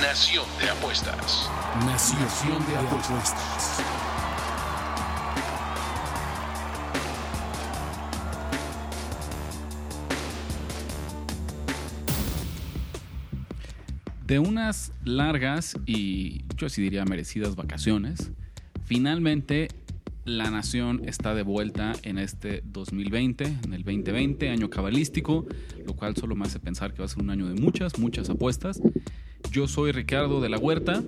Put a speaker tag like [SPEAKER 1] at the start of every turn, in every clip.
[SPEAKER 1] Nación de Apuestas.
[SPEAKER 2] Nación de apuestas.
[SPEAKER 3] De unas largas y yo así diría merecidas vacaciones, finalmente la nación está de vuelta en este 2020, en el 2020, año cabalístico, lo cual solo me hace pensar que va a ser un año de muchas, muchas apuestas. Yo soy Ricardo de la Huerta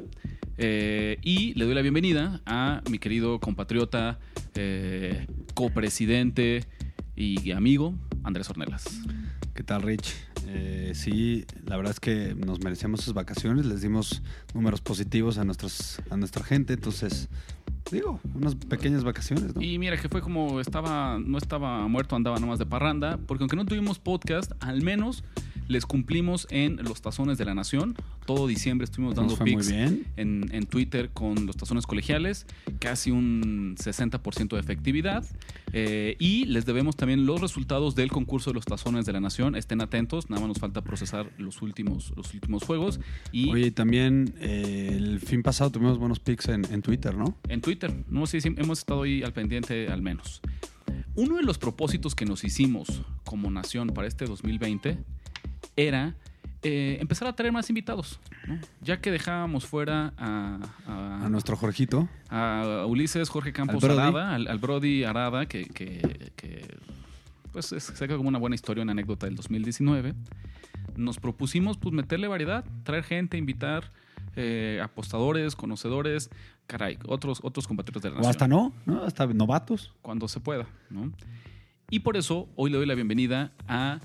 [SPEAKER 3] eh, y le doy la bienvenida a mi querido compatriota, eh, copresidente y amigo, Andrés Ornelas.
[SPEAKER 4] ¿Qué tal, Rich? Eh, sí, la verdad es que nos merecemos sus vacaciones, les dimos números positivos a, nuestros, a nuestra gente, entonces, digo, unas pequeñas vacaciones, ¿no?
[SPEAKER 3] Y mira que fue como estaba, no estaba muerto, andaba nomás de parranda, porque aunque no tuvimos podcast, al menos les cumplimos en los tazones de la nación. Todo diciembre estuvimos dando pics en, en Twitter con los tazones colegiales, casi un 60% de efectividad. Eh, y les debemos también los resultados del concurso de los tazones de la nación. Estén atentos, nada más nos falta procesar los últimos, los últimos juegos. Y
[SPEAKER 4] Oye, también eh, el fin pasado tuvimos buenos pics en, en Twitter, ¿no?
[SPEAKER 3] en Twitter, no sé si hemos estado ahí al pendiente al menos. Uno de los propósitos que nos hicimos como nación para este 2020 era eh, empezar a traer más invitados, ¿no? ya que dejábamos fuera a, a-
[SPEAKER 4] A nuestro Jorgito.
[SPEAKER 3] a Ulises Jorge Campos
[SPEAKER 4] Al Brody.
[SPEAKER 3] Arada, al, al Brody Arada, que, que- que, pues es, se queda como una buena historia, una anécdota del 2019. Nos propusimos pues meterle variedad, traer gente, invitar eh, apostadores, conocedores, caray, otros, otros compatriotas de la
[SPEAKER 4] O
[SPEAKER 3] nación
[SPEAKER 4] hasta no, ¿no? Hasta novatos.
[SPEAKER 3] cuando se pueda. ¿no? Y por eso hoy le doy la bienvenida a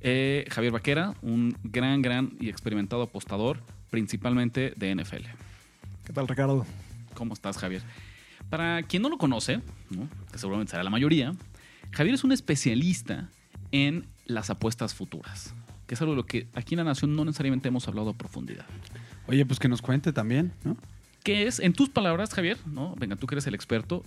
[SPEAKER 3] eh, Javier Vaquera, un gran, gran y experimentado apostador, principalmente de NFL.
[SPEAKER 5] ¿Qué tal, Ricardo?
[SPEAKER 3] ¿Cómo estás, Javier? Para quien no lo conoce, ¿no? que seguramente será la mayoría, Javier es un especialista en las apuestas futuras, que es algo de lo que aquí en la Nación no necesariamente hemos hablado a profundidad.
[SPEAKER 4] Oye, pues que nos cuente también, ¿no?
[SPEAKER 3] ¿Qué es, en tus palabras, Javier? ¿no? Venga, tú que eres el experto,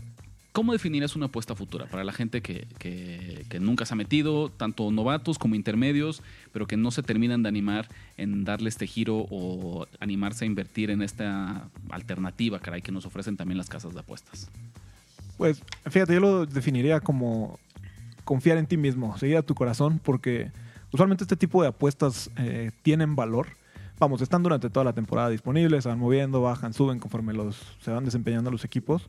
[SPEAKER 3] ¿cómo definirías una apuesta futura para la gente que, que- nunca se ha metido, tanto novatos como intermedios, pero que no se terminan de animar en darle este giro o animarse a invertir en esta alternativa, caray, que nos ofrecen también las casas de apuestas?
[SPEAKER 5] Pues fíjate, yo lo definiría como confiar en ti mismo, seguir a tu corazón, porque usualmente este tipo de apuestas eh, tienen valor. Vamos, están durante toda la temporada disponibles, se van moviendo, bajan, suben conforme los, se van desempeñando los equipos,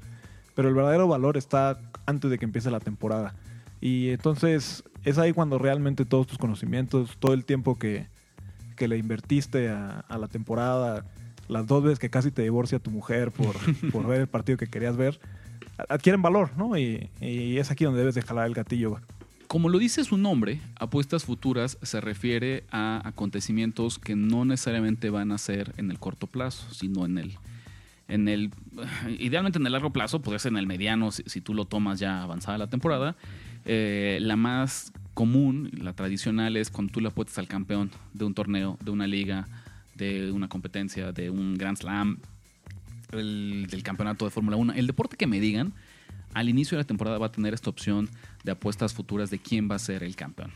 [SPEAKER 5] pero el verdadero valor está antes de que empiece la temporada. Y entonces es ahí cuando realmente todos tus conocimientos, todo el tiempo que, que le invertiste a, a la temporada, las dos veces que casi te divorcia tu mujer por, por ver el partido que querías ver, adquieren valor, ¿no? Y, y es aquí donde debes de jalar el gatillo.
[SPEAKER 3] Como lo dice su nombre, apuestas futuras se refiere a acontecimientos que no necesariamente van a ser en el corto plazo, sino en el, en el, idealmente en el largo plazo, podría ser en el mediano si, si tú lo tomas ya avanzada la temporada. Eh, la más común, la tradicional es cuando tú le apuestas al campeón de un torneo, de una liga, de una competencia, de un Grand Slam, el- del campeonato de Fórmula 1. El deporte que me digan, al inicio de la temporada va a tener esta opción de apuestas futuras de quién va a ser el campeón.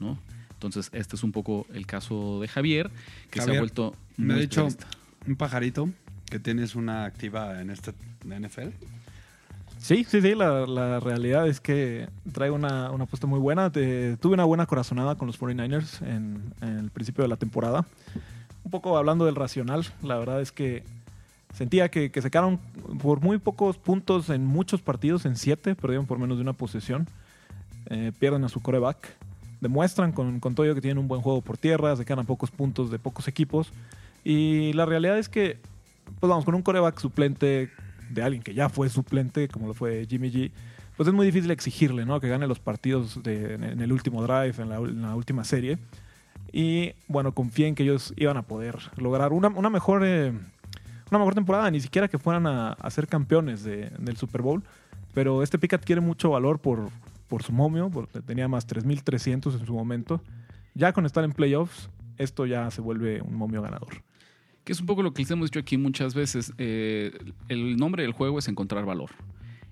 [SPEAKER 3] ¿no? Entonces, este es un poco el caso de Javier, que se ha vuelto
[SPEAKER 4] Me ha dicho un pajarito que tienes una activa en este NFL.
[SPEAKER 5] Sí, sí, sí, la, realidad es que traigo una, una apuesta muy buena. Te- tuve una buena corazonada con los 49ers en, el principio de la temporada. Un poco hablando del racional, la verdad es que sentía que, que se quedaron por muy pocos puntos en muchos partidos, en siete, perdieron por menos de una posesión. Eh, pierden a su coreback. Demuestran con, con todo ello que tienen un buen juego por tierra, se quedan a pocos puntos de pocos equipos. Y la realidad es que, pues vamos, con un coreback suplente de alguien que ya fue suplente, como lo fue Jimmy G, pues es muy difícil exigirle, ¿no? Que gane los partidos de- en, el último drive, en la, última serie. Y bueno, confié en que ellos iban a poder lograr una, mejor, eh, una mejor temporada, ni siquiera que fueran a, ser campeones de- del Super Bowl. Pero este pick adquiere mucho valor por, por su momio, porque tenía más 3.300 en su momento. Ya con estar en playoffs, esto ya se vuelve un momio ganador.
[SPEAKER 3] Que es un poco lo que les hemos dicho aquí muchas veces. eh, el nombre del juego es encontrar valor.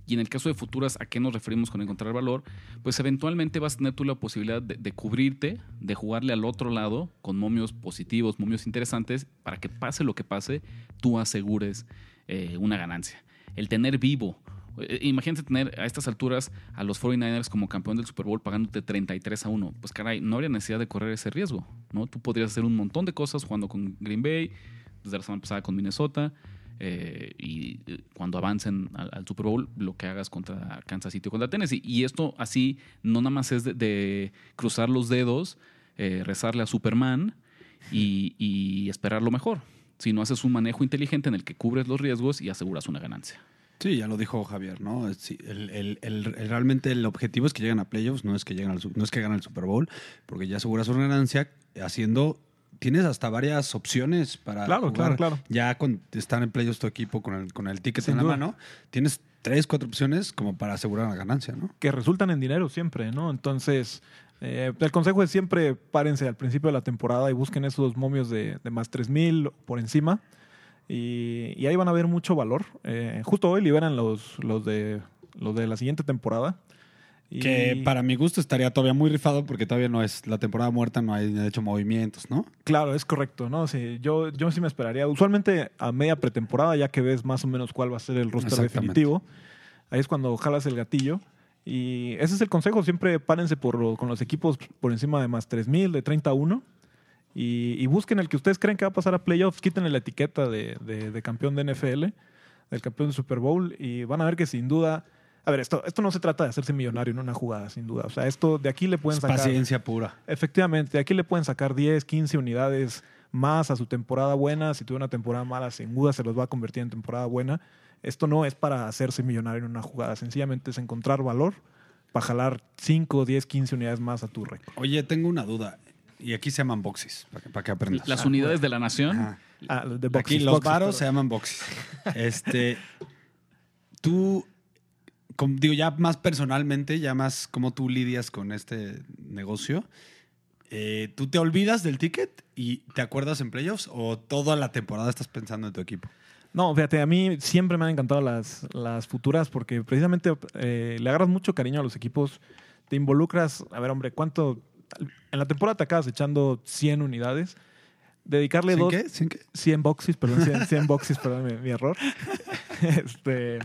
[SPEAKER 3] Y en el caso de futuras, ¿a qué nos referimos con encontrar valor? Pues eventualmente vas a tener tú la posibilidad de, cubrirte, de jugarle al otro lado con momios positivos, momios interesantes, para que pase lo que pase, tú asegures eh, una ganancia. El tener vivo. eh, Imagínate tener a estas alturas a los 49ers como campeón del Super Bowl pagándote 33 a 1. Pues caray, no habría necesidad de correr ese riesgo. ¿no? Tú podrías hacer un montón de cosas jugando con Green Bay, desde la semana pasada con Minnesota. eh, y eh, cuando avancen al, Super Bowl, lo que hagas contra Kansas City o contra Tennessee. Y esto así no nada más es de, cruzar los dedos, eh, rezarle a Superman y, esperar lo mejor, sino haces un manejo inteligente en el que cubres los riesgos y aseguras una ganancia.
[SPEAKER 4] Sí, ya lo dijo Javier, ¿no? Realmente el objetivo es que lleguen a playoffs, no es que lleguen al, no es que ganen el Super Bowl, porque ya aseguras una ganancia haciendo tienes hasta varias opciones para
[SPEAKER 5] Claro,
[SPEAKER 4] jugar.
[SPEAKER 5] claro, claro.
[SPEAKER 4] Ya con estar en playoffs tu equipo con el, con el ticket
[SPEAKER 5] Sin
[SPEAKER 4] en la mano, tienes tres, cuatro opciones como para asegurar la ganancia, ¿no?
[SPEAKER 5] que resultan en dinero siempre, ¿no? Entonces, eh, el consejo es siempre párense al principio de la temporada y busquen esos momios de, de más 3000 por encima. Y, y ahí van a ver mucho valor. Eh, justo hoy liberan los, los, de, los de la siguiente temporada. Y-
[SPEAKER 4] Que para mi gusto estaría todavía muy rifado porque todavía no es la temporada muerta, no hay de hecho movimientos, ¿no?
[SPEAKER 5] Claro, es correcto, ¿no? Sí, yo, yo sí me esperaría. Usualmente a media pretemporada, ya que ves más o menos cuál va a ser el roster definitivo, ahí es cuando jalas el gatillo. Y ese es el consejo, siempre párense por, con los equipos por encima de más 3000, de 31. Y, y busquen el que ustedes creen que va a pasar a playoffs, quítenle la etiqueta de, de- de campeón de NFL, del campeón de Super Bowl, y van a ver que sin duda. A ver, esto, esto no se trata de hacerse millonario en una jugada, sin duda. O sea, esto de aquí le pueden
[SPEAKER 4] Es
[SPEAKER 5] sacar.
[SPEAKER 4] paciencia pura.
[SPEAKER 5] Efectivamente, aquí le pueden sacar 10, 15 unidades más a su temporada buena. Si tuvo una temporada mala, sin duda se los va a convertir en temporada buena. Esto no es para hacerse millonario en una jugada, sencillamente es encontrar valor para jalar 5, 10, 15 unidades más a tu récord.
[SPEAKER 4] Oye, tengo una duda. Y aquí se llaman boxes, para que, para que aprendas.
[SPEAKER 3] Las unidades de la nación.
[SPEAKER 5] Ah, de
[SPEAKER 4] Aquí
[SPEAKER 5] boxes,
[SPEAKER 4] los
[SPEAKER 5] boxes,
[SPEAKER 4] varos se llaman boxes. Este, tú, digo, ya más personalmente, ya más cómo tú lidias con este negocio. eh, ¿Tú te olvidas del ticket y te acuerdas en playoffs o toda la temporada estás pensando en tu equipo?
[SPEAKER 5] No, fíjate, a mí siempre me han encantado las, las futuras porque precisamente eh, le agarras mucho cariño a los equipos, te involucras, a ver, hombre, ¿cuánto? En la temporada te acabas echando 100 unidades. Dedicarle
[SPEAKER 4] ¿Sin
[SPEAKER 5] dos,
[SPEAKER 4] qué? ¿Sin qué?
[SPEAKER 5] 100 boxes, perdón, 100, 100 boxes, perdón, mi, mi error. este,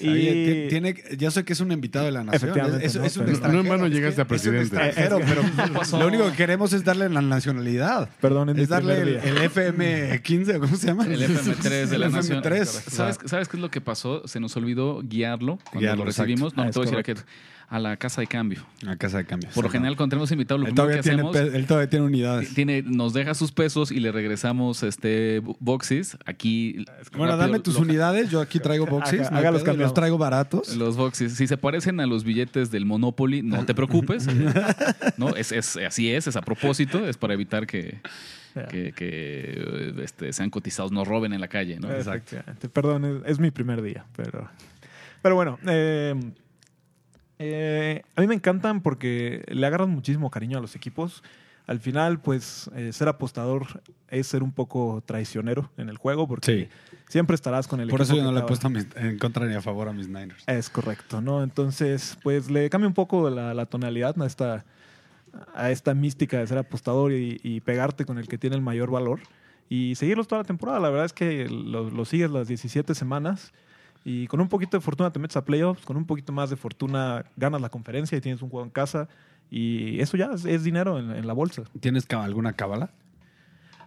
[SPEAKER 5] y
[SPEAKER 4] tiene, yo sé que es un invitado de la nación. Es, es-
[SPEAKER 5] ¿no?
[SPEAKER 4] es un extranjero,
[SPEAKER 2] No, hermano,
[SPEAKER 4] es
[SPEAKER 2] llegaste
[SPEAKER 4] que
[SPEAKER 2] a presidente.
[SPEAKER 4] Es un extranjero, pero lo único que queremos es darle la nacionalidad.
[SPEAKER 5] Perdón, es
[SPEAKER 4] darle el, el FM15, ¿o ¿cómo se llama?
[SPEAKER 3] el FM3 de la
[SPEAKER 4] El
[SPEAKER 3] nación.
[SPEAKER 4] FM3.
[SPEAKER 3] ¿Sabes, ¿Sabes qué es lo que pasó? Se nos olvidó guiarlo cuando
[SPEAKER 4] Guiarlo,
[SPEAKER 3] lo recibimos.
[SPEAKER 5] exacto.
[SPEAKER 3] No,
[SPEAKER 5] Ah,
[SPEAKER 3] te voy a
[SPEAKER 5] es
[SPEAKER 3] decir a, que- a la casa de cambio.
[SPEAKER 4] A casa de cambios.
[SPEAKER 3] Por lo general, cuando tenemos invitados, lo
[SPEAKER 4] él
[SPEAKER 3] primero que
[SPEAKER 4] tiene,
[SPEAKER 3] hacemos
[SPEAKER 4] él todavía tiene unidades.
[SPEAKER 3] tiene, nos deja sus pesos y le regresamos este boxes. Aquí.
[SPEAKER 4] Bueno,
[SPEAKER 3] rápido,
[SPEAKER 4] dame tus
[SPEAKER 3] lo-
[SPEAKER 4] unidades. Yo aquí traigo boxes.
[SPEAKER 5] Haga-
[SPEAKER 4] no hay
[SPEAKER 5] haga los cambios.
[SPEAKER 4] los traigo baratos.
[SPEAKER 3] Los boxes, si se parecen a los billetes del Monopoly, no te preocupes. no, es, es- así es, es a propósito, es para evitar que, que, que, este, sean cotizados, no roben en la calle. ¿no?
[SPEAKER 5] Efectivamente. Perdón, es, es mi primer día, pero, pero bueno. eh, eh, a mí me encantan porque le agarran muchísimo cariño a los equipos. Al final, pues, eh, ser apostador es ser un poco traicionero en el juego porque siempre estarás con el
[SPEAKER 4] Por
[SPEAKER 5] equipo
[SPEAKER 4] eso yo no le he puesto mis- en contra ni a favor a mis Niners.
[SPEAKER 5] Es correcto, ¿no? Entonces, pues le cambia un poco la, la tonalidad a esta, a esta mística de ser apostador y, y pegarte con el que tiene el mayor valor y seguirlos toda la temporada. La verdad es que lo, lo sigues las 17 semanas y con un poquito de fortuna te metes a playoffs, con un poquito más de fortuna ganas la conferencia y tienes un juego en casa y eso ya es, es dinero en, en la bolsa.
[SPEAKER 4] ¿Tienes alguna cábala?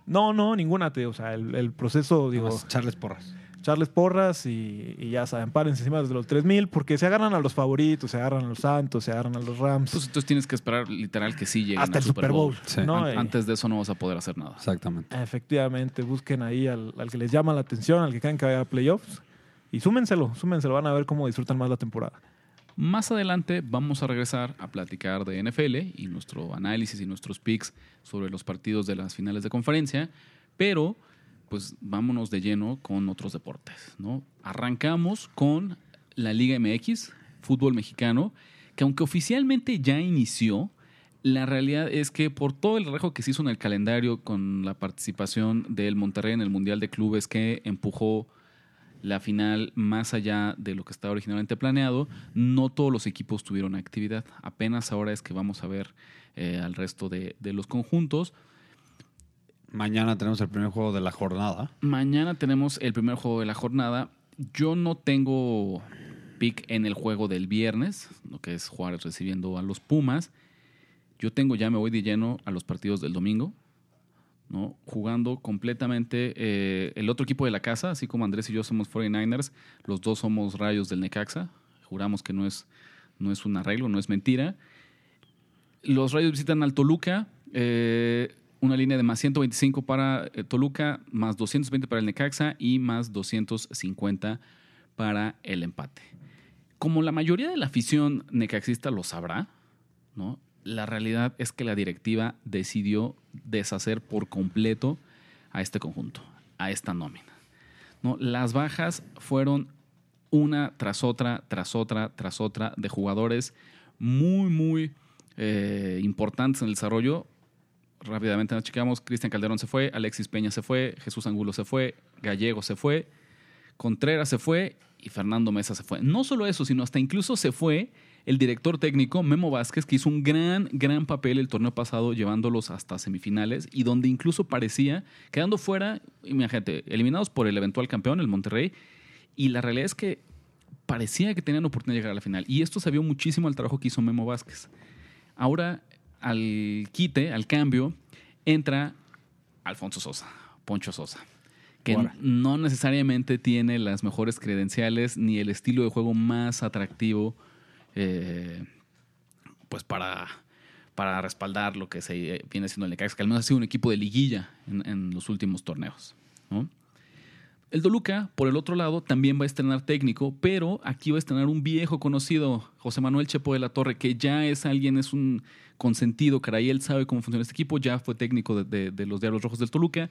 [SPEAKER 5] No, no, ninguna, te, o sea, el, el proceso, digo,
[SPEAKER 4] Digo, Charles Porras.
[SPEAKER 5] Charles Porras y, y ya saben, párense encima de los 3000 porque se agarran a los favoritos, se agarran a los Santos, se agarran a los Rams.
[SPEAKER 3] Pues entonces tienes que esperar literal que sí lleguen
[SPEAKER 5] hasta
[SPEAKER 3] al
[SPEAKER 5] el Super Bowl.
[SPEAKER 4] Sí.
[SPEAKER 5] ¿no?
[SPEAKER 3] An-
[SPEAKER 5] Y-
[SPEAKER 3] Antes de eso no vas a poder hacer nada.
[SPEAKER 4] Exactamente.
[SPEAKER 5] efectivamente, busquen ahí al, al que les llama la atención, al que creen que vaya a playoffs. Y súmenselo, súmenselo, van a ver cómo disfrutan más la temporada.
[SPEAKER 3] Más adelante vamos a regresar a platicar de NFL y nuestro análisis y nuestros picks sobre los partidos de las finales de conferencia, pero pues vámonos de lleno con otros deportes, ¿no? Arrancamos con la Liga MX, fútbol mexicano, que aunque oficialmente ya inició, la realidad es que por todo el rejo que se hizo en el calendario con la participación del Monterrey en el Mundial de Clubes que empujó la final más allá de lo que estaba originalmente planeado, no todos los equipos tuvieron actividad. Apenas ahora es que vamos a ver eh, al resto de, de los conjuntos.
[SPEAKER 4] Mañana tenemos el primer juego de la jornada.
[SPEAKER 3] Mañana tenemos el primer juego de la jornada. Yo no tengo pick en el juego del viernes, lo que es Juárez recibiendo a los Pumas. Yo tengo ya, me voy de lleno a los partidos del domingo, Jugando completamente eh, el otro equipo de la casa, así como Andrés y yo somos 49ers, los dos somos rayos del Necaxa. Juramos que no es, no es un arreglo, no es mentira. Los rayos visitan al Toluca. eh, una línea de más 125 para eh, Toluca, más 220 para el Necaxa y más 250 para el empate. Como la mayoría de la afición necaxista lo sabrá, ¿no? La realidad es que la directiva decidió deshacer por completo a este conjunto, a esta nómina. ¿no? Las bajas fueron una tras otra, tras otra, tras otra, de jugadores muy, muy eh, importantes en el desarrollo. Rápidamente nos checamos, Cristian Calderón se fue, Alexis Peña se fue, Jesús Angulo se fue, Gallego se fue, Contreras se fue y Fernando Mesa se fue. No solo eso, sino hasta incluso se fue el director técnico Memo Vázquez, que hizo un gran, gran papel el torneo pasado llevándolos hasta semifinales y donde incluso parecía, quedando fuera, imagínate, eliminados por el eventual campeón, el Monterrey, y la realidad es que parecía que tenían oportunidad de llegar a la final. Y esto se vio muchísimo al trabajo que hizo Memo Vázquez. Ahora, al quite, al cambio, entra Alfonso Sosa, Poncho Sosa, que
[SPEAKER 4] Ahora.
[SPEAKER 3] no necesariamente tiene las mejores credenciales ni el estilo de juego más atractivo eh, pues para, para respaldar lo que se viene siendo el Necaxa, que al menos ha sido un equipo de liguilla en, los últimos torneos. El Toluca, por el otro lado, también va a estrenar técnico, pero aquí va a estrenar un viejo conocido, José Manuel Chepo de la Torre, que ya es alguien, es un consentido, caray, él sabe cómo funciona este equipo, ya fue técnico de los Diablos Rojos del Toluca.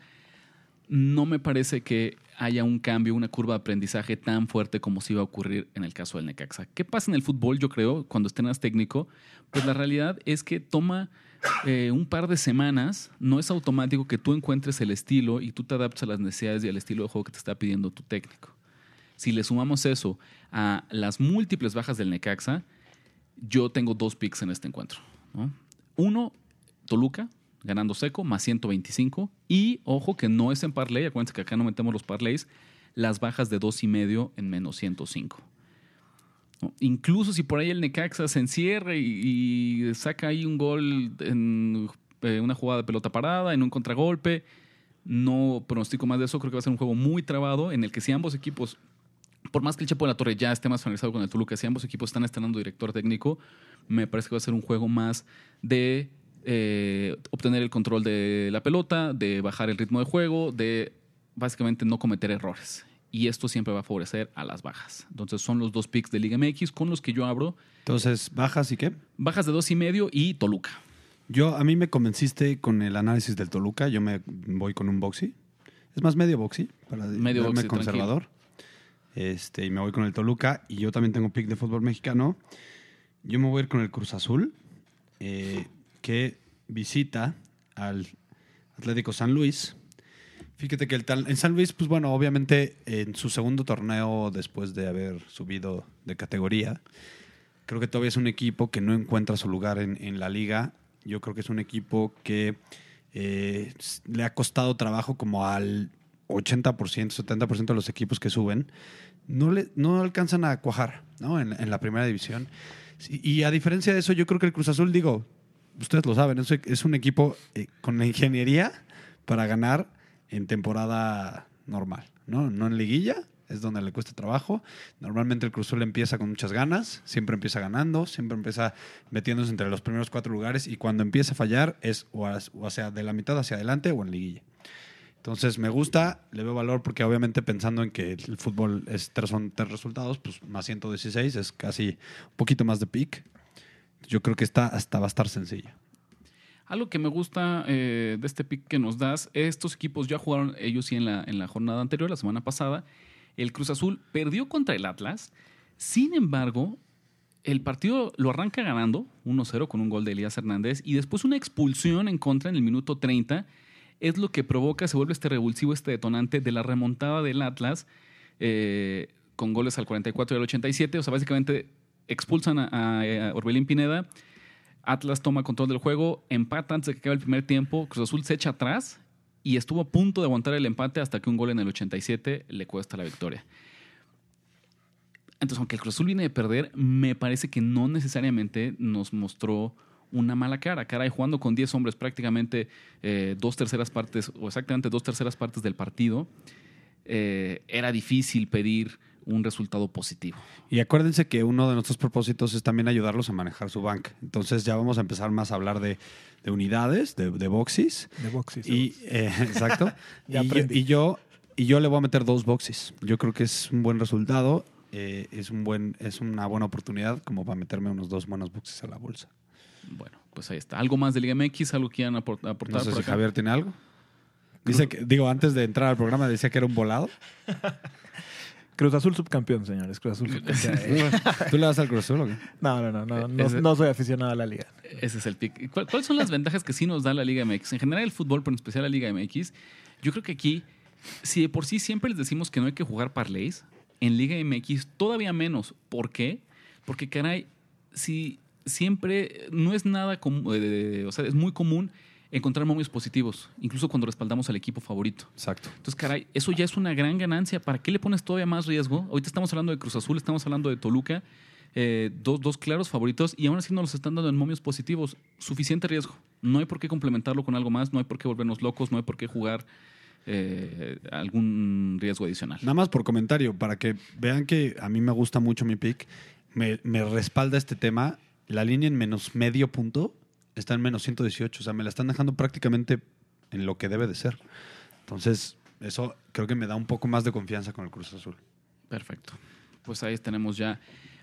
[SPEAKER 3] No me parece que haya un cambio, una curva de aprendizaje tan fuerte como si iba a ocurrir en el caso del Necaxa. ¿Qué pasa en el fútbol, yo creo, cuando estrenas técnico? Pues la realidad es que toma eh, un par de semanas, no es automático que tú encuentres el estilo y tú te adaptes a las necesidades y al estilo de juego que te está pidiendo tu técnico. Si le sumamos eso a las múltiples bajas del Necaxa, yo tengo dos picks en este encuentro. ¿no? Uno, Toluca, ganando seco, más 125. Y ojo que no es en parlay, acuérdense que acá no metemos los parlays, las bajas de dos y medio en menos 105. ¿no? Incluso si por ahí el Necaxa se encierra y, saca ahí un gol en eh, una jugada de pelota parada, en un contragolpe, no pronostico más de eso, creo que va a ser un juego muy trabado en el que si ambos equipos por más que el Chepo de la Torre ya esté más familiarizado con el Toluca, si ambos equipos están estrenando director técnico, me parece que va a ser un juego más de eh, obtener el control de la pelota, de bajar el ritmo de juego, de básicamente no cometer errores. Y esto siempre va a favorecer a las bajas. Entonces son los dos picks de Liga MX con los que yo abro.
[SPEAKER 4] Entonces, ¿bajas y qué?
[SPEAKER 3] Bajas de dos y medio y Toluca.
[SPEAKER 4] Yo, a mí me convenciste con el análisis del Toluca. Yo me voy con un boxy. Es más medio boxy, para
[SPEAKER 3] Medio boxy,
[SPEAKER 4] conservador. Este, y me voy con el Toluca. Y yo también tengo pick de fútbol mexicano. Yo me voy a ir con el Cruz Azul, eh, que visita al Atlético San Luis. Fíjate que el tal, en San Luis, pues bueno, obviamente en su segundo torneo después de haber subido de categoría, creo que todavía es un equipo que no encuentra su lugar en, la liga. Yo creo que es un equipo que eh, le ha costado trabajo como al 80%, 70% de los equipos que suben. No, le, no alcanzan a cuajar ¿no? en, en la primera división. Y a diferencia de eso, yo creo que el Cruz Azul, digo, ustedes lo saben, es, un equipo eh, con ingeniería para ganar en temporada normal, ¿no? No en liguilla, es donde le cuesta trabajo. Normalmente el Cruz Azul empieza con muchas ganas, siempre empieza ganando, siempre empieza metiéndose entre los primeros cuatro lugares y cuando empieza a fallar es o, sea de la mitad hacia adelante o en liguilla. Entonces me gusta, le veo valor porque obviamente pensando en que el fútbol es tres, son tres resultados, pues más 116 es casi un poquito más de pick. Yo creo que esta hasta va a estar sencilla.
[SPEAKER 3] Algo que me gusta eh, de este pick que nos das, estos equipos ya jugaron ellos sí en la, en la jornada anterior, la semana pasada. El Cruz Azul perdió contra el Atlas. Sin embargo, el partido lo arranca ganando 1-0 con un gol de Elías Hernández y después una expulsión en contra en el minuto 30 es lo que provoca, se vuelve este revulsivo, este detonante de la remontada del Atlas eh, con goles al 44 y al 87. O sea, básicamente expulsan a, Orbelín Pineda. Atlas toma control del juego, empata antes de que acabe el primer tiempo. Cruz Azul se echa atrás y estuvo a punto de aguantar el empate hasta que un gol en el 87 le cuesta la victoria. Entonces, aunque el Cruz Azul viene de perder, me parece que no necesariamente nos mostró una mala cara. Caray, jugando con 10 hombres prácticamente eh, dos terceras partes, o exactamente dos terceras partes del partido, eh, era difícil pedir un resultado positivo.
[SPEAKER 4] Y acuérdense que uno de nuestros propósitos es también ayudarlos a manejar su banca. Entonces ya vamos a empezar más a hablar de, de unidades, de, de boxes.
[SPEAKER 5] De boxes.
[SPEAKER 4] Y, eh, exacto.
[SPEAKER 5] Ya
[SPEAKER 4] y, yo, y, yo, y yo le voy a meter dos boxes. Yo creo que es un buen resultado. eh, es, un buen, es una buena oportunidad como para meterme unos dos buenos boxes a la bolsa.
[SPEAKER 3] Bueno, pues ahí está. ¿Algo más de Liga MX? ¿Algo que quieran aport- aportar?
[SPEAKER 4] No sé
[SPEAKER 3] por
[SPEAKER 4] si
[SPEAKER 3] acá?
[SPEAKER 4] Javier tiene algo. Dice que, digo, antes de entrar al programa decía que era un volado.
[SPEAKER 5] Cruz Azul subcampeón, señores. Cruz Azul subcampeón.
[SPEAKER 4] ¿Tú le das al Cruz Azul o qué?
[SPEAKER 5] No, no, no. No, no,
[SPEAKER 3] Ese-
[SPEAKER 5] no soy aficionado a la liga.
[SPEAKER 3] Ese es el pick. ¿Cuál- ¿Cuáles son las ventajas que sí nos da la Liga MX? En general el fútbol, pero en especial la Liga MX. Yo creo que aquí, si de por sí siempre les decimos que no hay que jugar parlays, en Liga MX todavía menos. ¿Por qué? Porque, caray, si siempre no es nada común, eh, o sea, es muy común encontrar momios positivos, incluso cuando respaldamos al equipo favorito.
[SPEAKER 4] Exacto.
[SPEAKER 3] Entonces, caray, eso ya es una gran ganancia. ¿Para qué le pones todavía más riesgo? Ahorita estamos hablando de Cruz Azul, estamos hablando de Toluca, eh, dos, dos claros favoritos y aún así nos los están dando en momios positivos. Suficiente riesgo. No hay por qué complementarlo con algo más, no hay por qué volvernos locos, no hay por qué jugar eh, algún riesgo adicional.
[SPEAKER 4] Nada más por comentario, para que vean que a mí me gusta mucho mi pick, me, me respalda este tema. La línea en menos medio punto está en menos 118, o sea, me la están dejando prácticamente en lo que debe de ser. Entonces, eso creo que me da un poco más de confianza con el Cruz Azul.
[SPEAKER 3] Perfecto. Pues ahí tenemos ya.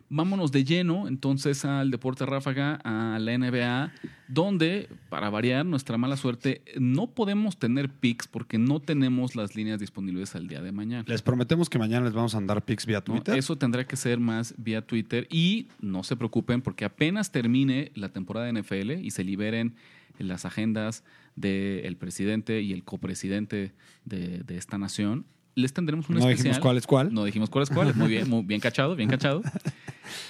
[SPEAKER 3] Vámonos de lleno entonces al deporte ráfaga, a la NBA, donde, para variar nuestra mala suerte, no podemos tener picks porque no tenemos las líneas disponibles al día de mañana.
[SPEAKER 4] Les prometemos que mañana les vamos a andar picks vía
[SPEAKER 3] ¿no?
[SPEAKER 4] Twitter.
[SPEAKER 3] Eso tendrá que ser más vía Twitter y no se preocupen porque apenas termine la temporada de NFL y se liberen las agendas del presidente y el copresidente de, de esta nación, les tendremos un
[SPEAKER 4] No
[SPEAKER 3] especial.
[SPEAKER 4] dijimos cuál es cuál.
[SPEAKER 3] No dijimos cuál es cuál. Muy bien, muy bien cachado, bien cachado.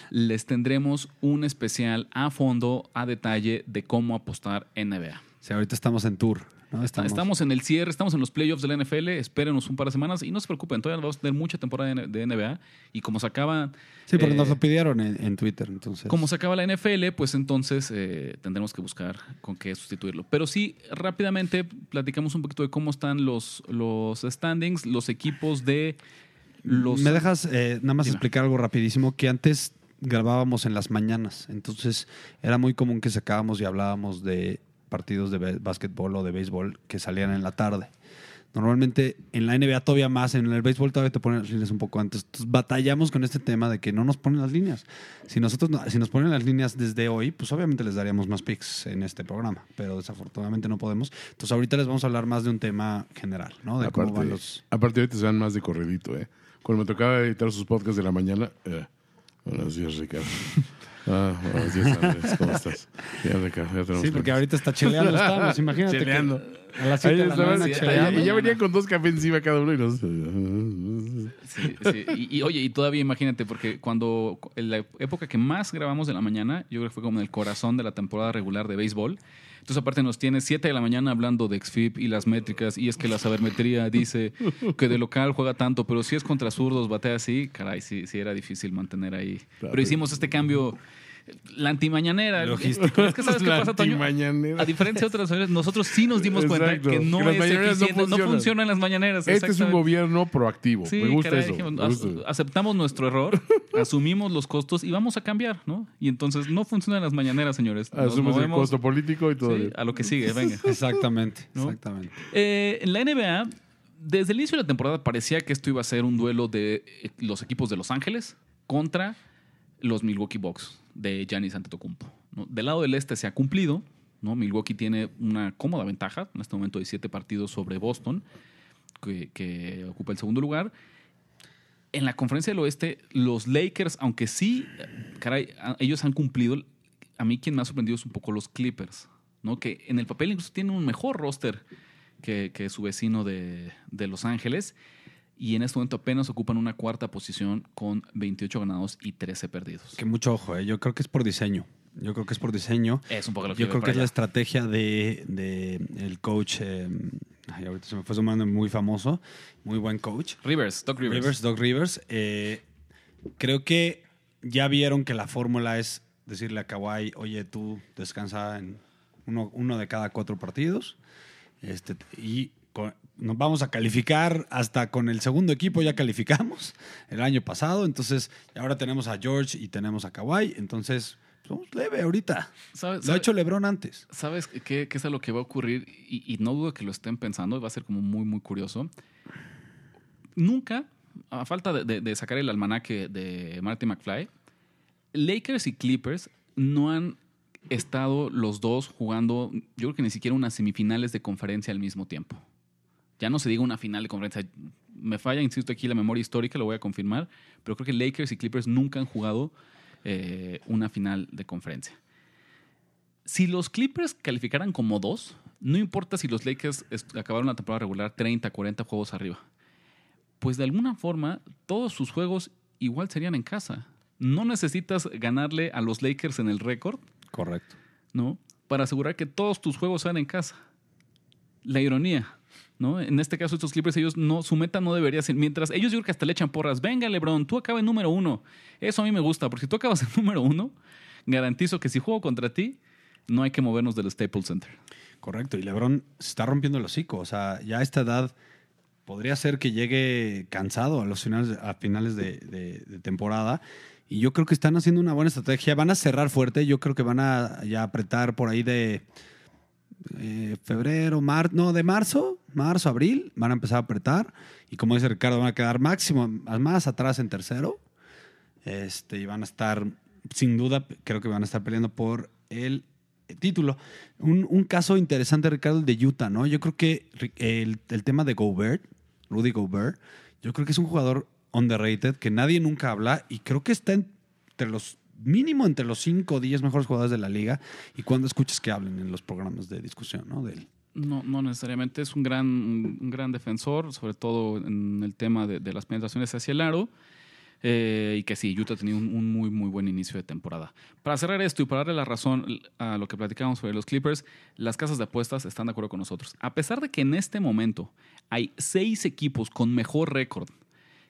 [SPEAKER 3] Les tendremos un especial a fondo, a detalle de cómo apostar en NBA.
[SPEAKER 4] Sí, ahorita estamos en tour. ¿No?
[SPEAKER 3] Estamos. en el cierre, estamos en los playoffs de la NFL. Espérenos un par de semanas y no se preocupen, todavía vamos a tener mucha temporada de de NBA. Y como se acaba.
[SPEAKER 4] Sí, porque
[SPEAKER 3] eh,
[SPEAKER 4] nos lo pidieron en, en Twitter, entonces.
[SPEAKER 3] Como se acaba la NFL, pues entonces eh, tendremos que buscar con qué sustituirlo. Pero sí, rápidamente platicamos un poquito de cómo están los, los standings, los equipos de los.
[SPEAKER 4] ¿Me dejas eh, nada más
[SPEAKER 3] Dime.
[SPEAKER 4] explicar algo rapidísimo? Que antes grabábamos en las mañanas, entonces era muy común que sacábamos y hablábamos de partidos de básquetbol o de béisbol que salían en la tarde. Normalmente en la NBA todavía más, en el béisbol todavía te ponen las líneas un poco antes. Entonces batallamos con este tema de que no nos ponen las líneas. Si nosotros no- si nos ponen las líneas desde hoy, pues obviamente les daríamos más picks en este programa, pero desafortunadamente no podemos. Entonces ahorita les vamos a hablar más de un tema general, ¿no? De cómo
[SPEAKER 6] aparte,
[SPEAKER 4] van los
[SPEAKER 6] aparte ahorita se dan más de corredito, ¿eh? Cuando me tocaba editar sus podcasts de la mañana, eh, buenos días, Ricardo. Ah, buenos días, Andrés. ¿Cómo estás? Ya, Ricardo, ya tenemos
[SPEAKER 4] Sí, porque ahorita está chileando, estamos. Imagínate. que
[SPEAKER 6] Chileando.
[SPEAKER 4] a las
[SPEAKER 6] Ahí
[SPEAKER 4] siete de la
[SPEAKER 6] estaban,
[SPEAKER 4] mañana
[SPEAKER 6] y-
[SPEAKER 4] chileando.
[SPEAKER 6] y ya venían con dos cafés encima cada uno y nos...
[SPEAKER 3] Sí, sí. Y, y, oye, y todavía imagínate, porque cuando en la época que más grabamos de la mañana, yo creo que fue como en el corazón de la temporada regular de béisbol. Entonces, aparte, nos tiene 7 de la mañana hablando de XFIP y las métricas, y es que la sabermetría dice que de local juega tanto, pero si es contra zurdos, batea así, caray, sí, sí era difícil mantener ahí. Pero hicimos este cambio, la antimañanera.
[SPEAKER 4] Logístico.
[SPEAKER 3] Es que sabes qué pasa, Toño? A diferencia de otras veces, nosotros sí nos dimos cuenta
[SPEAKER 6] Exacto.
[SPEAKER 3] que no
[SPEAKER 6] Que las
[SPEAKER 3] es
[SPEAKER 6] mañaneras no
[SPEAKER 3] eficiente, no,
[SPEAKER 6] funcionan.
[SPEAKER 3] funcionan las mañaneras.
[SPEAKER 6] Este es un gobierno proactivo.
[SPEAKER 3] Sí,
[SPEAKER 6] me gusta
[SPEAKER 3] caray,
[SPEAKER 6] eso.
[SPEAKER 3] dijimos,
[SPEAKER 6] me
[SPEAKER 3] "As-
[SPEAKER 6] gusta.
[SPEAKER 3] aceptamos nuestro error, asumimos los costos y vamos a cambiar, ¿no? Y entonces no funcionan las mañaneras, señores.
[SPEAKER 6] Asumes el costo político y todo.
[SPEAKER 3] sí, a lo que sigue, venga.
[SPEAKER 4] Exactamente,
[SPEAKER 3] ¿No?
[SPEAKER 4] exactamente.
[SPEAKER 3] Eh, en la NBA, desde el inicio de la temporada parecía que esto iba a ser un duelo de eh, los equipos de Los Ángeles contra los Milwaukee Bucks de Giannis Antetokounmpo. ¿no? Del lado del este se ha cumplido, ¿no? Milwaukee tiene una cómoda ventaja, en este momento de siete partidos sobre Boston, que, ocupa el segundo lugar. En la conferencia del oeste, los Lakers, aunque sí, caray, ellos han cumplido, a mí quien me ha sorprendido es un poco los Clippers, ¿no? Que en el papel incluso tienen un mejor roster que, que su vecino de, de Los Ángeles. Y en este momento apenas ocupan una cuarta posición con 28 ganados y 13 perdidos.
[SPEAKER 4] Que mucho ojo, ¿eh? yo creo que es por diseño. Yo creo que es por diseño.
[SPEAKER 3] Es un poco lo que
[SPEAKER 4] Yo creo que es la estrategia de, de el coach. eh, ay, ahorita se me fue su nombre muy famoso, muy buen coach.
[SPEAKER 3] Rivers, Doc Rivers.
[SPEAKER 4] Rivers, Doc Rivers. eh, creo que ya vieron que la fórmula es decirle a Kawhi, oye, tú descansa en uno, uno de cada cuatro partidos. Este, y con- nos vamos a calificar hasta con el segundo equipo, ya calificamos el año pasado. Entonces, ahora tenemos a George y tenemos a Kawhi. Entonces, somos leve ahorita.
[SPEAKER 3] ¿Sabes-
[SPEAKER 4] Lo ha hecho LeBron antes.
[SPEAKER 3] ¿Sabes qué, qué es lo que va a ocurrir? Y, y no dudo que lo estén pensando, va a ser como muy, muy curioso. Nunca, a falta de, de- de sacar el almanaque de Marty McFly, Lakers y Clippers no han estado los dos jugando, yo creo que ni siquiera unas semifinales de conferencia al mismo tiempo. Ya no se diga una final de conferencia. Me falla, insisto, aquí la memoria histórica, lo voy a confirmar, pero creo que Lakers y Clippers nunca han jugado eh, una final de conferencia. Si los Clippers calificaran como dos, no importa si los Lakers acabaron la temporada regular 30, 40 juegos arriba. Pues de alguna forma, todos sus juegos igual serían en casa. No necesitas ganarle a los Lakers en el récord,
[SPEAKER 4] Correcto.
[SPEAKER 3] ¿no? Para asegurar que todos tus juegos sean en casa. La ironía, ¿no? En este caso, estos Clippers, ellos no, su meta no debería ser. Mientras ellos, yo creo que hasta le echan porras. Venga, LeBron, tú acabas en número uno. Eso a mí me gusta, porque si tú acabas en número uno, garantizo que si juego contra ti, no hay que movernos del Staples Center.
[SPEAKER 4] Correcto, y LeBron se está rompiendo el hocico. O sea, ya a esta edad podría ser que llegue cansado a los finales, a finales de, de- temporada. Y yo creo que están haciendo una buena estrategia. Van a cerrar fuerte. Yo creo que van a ya apretar por ahí de eh, febrero, marzo, no, de marzo, marzo, abril. Van a empezar a apretar. Y como dice Ricardo, van a quedar máximo más atrás en tercero. Este, y van a estar, sin duda, creo que van a estar peleando por el título. Un, caso interesante, Ricardo, el de Utah, ¿no? Yo creo que el, el tema de Gobert, Rudy Gobert, yo creo que es un jugador underrated que nadie nunca habla y creo que está entre los mínimo entre los 5 o 10 mejores jugadores de la liga y cuando escuchas que hablen en los programas de discusión, ¿no? De él.
[SPEAKER 3] No, no necesariamente. Es un gran, un gran defensor, sobre todo en el tema de, las penetraciones hacia el aro. Eh, y que sí, Utah tenido un, un muy, muy buen inicio de temporada. Para cerrar esto y para darle la razón a lo que platicamos sobre los Clippers, las casas de apuestas están de acuerdo con nosotros. A pesar de que en este momento hay seis equipos con mejor récord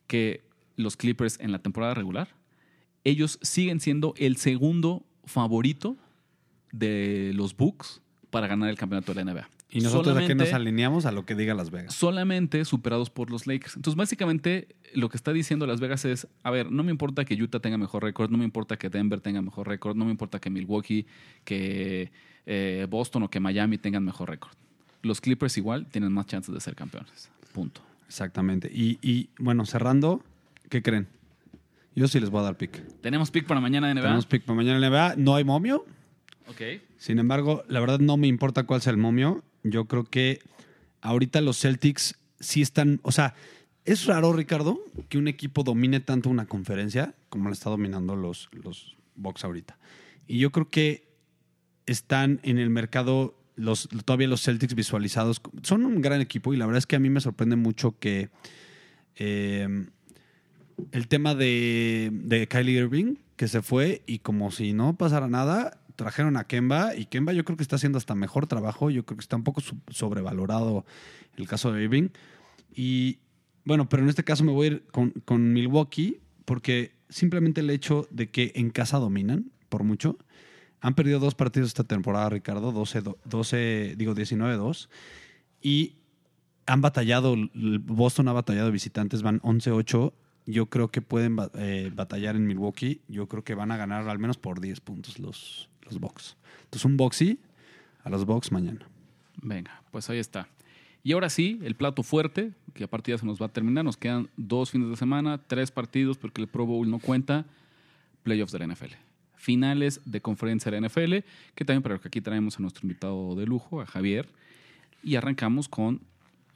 [SPEAKER 3] que los Clippers en la temporada regular, ellos siguen siendo el segundo favorito de los Bucks para ganar el campeonato de la NBA.
[SPEAKER 4] Y nosotros aquí nos
[SPEAKER 3] Solamente-
[SPEAKER 4] alineamos a lo que diga Las Vegas.
[SPEAKER 3] solamente superados por los Lakers. Entonces, básicamente, lo que está diciendo Las Vegas es, a ver, no me importa que Utah tenga mejor récord, no me importa que Denver tenga mejor récord, no me importa que Milwaukee, que eh, Boston o que Miami tengan mejor récord. Los Clippers igual tienen más chances de ser campeones. Punto.
[SPEAKER 4] Exactamente. Y, y, bueno, cerrando, ¿qué creen? Yo sí les voy a dar pick.
[SPEAKER 3] ¿Tenemos pick para mañana de NBA?
[SPEAKER 4] Tenemos pick para mañana la NBA. No hay momio.
[SPEAKER 3] Ok.
[SPEAKER 4] Sin embargo, la verdad no me importa cuál sea el momio. Yo creo que ahorita los Celtics sí están. O sea, es raro, Ricardo, que un equipo domine tanto una conferencia como la está dominando los, los Bucks ahorita. Y yo creo que están en el mercado los, todavía los Celtics visualizados. Son un gran equipo y la verdad es que a mí me sorprende mucho que eh, el tema de, de Kylie Irving, que se fue y como si no pasara nada, trajeron a Kemba y Kemba yo creo que está haciendo hasta mejor trabajo. Yo creo que está un poco sobrevalorado el caso de Irving. Y bueno, pero en este caso me voy a ir con, con Milwaukee porque simplemente el hecho de que en casa dominan por mucho. Han perdido dos partidos esta temporada, Ricardo, 12, do- 12 digo 19-2. Y han batallado, Boston ha batallado visitantes, van 11-8. Yo creo que pueden eh, batallar en Milwaukee. Yo creo que van a ganar al menos por 10 puntos los, los Bucks. Entonces, un Boxy a los Bucks mañana.
[SPEAKER 3] Venga, pues ahí está. Y ahora sí, el plato fuerte, que a partir ya se nos va a terminar. Nos quedan dos fines de semana, tres partidos, porque el Pro Bowl no cuenta. Playoffs de la NFL. finales de conferencia de la NFL, que también para lo que aquí traemos a nuestro invitado de lujo, a Javier, y arrancamos con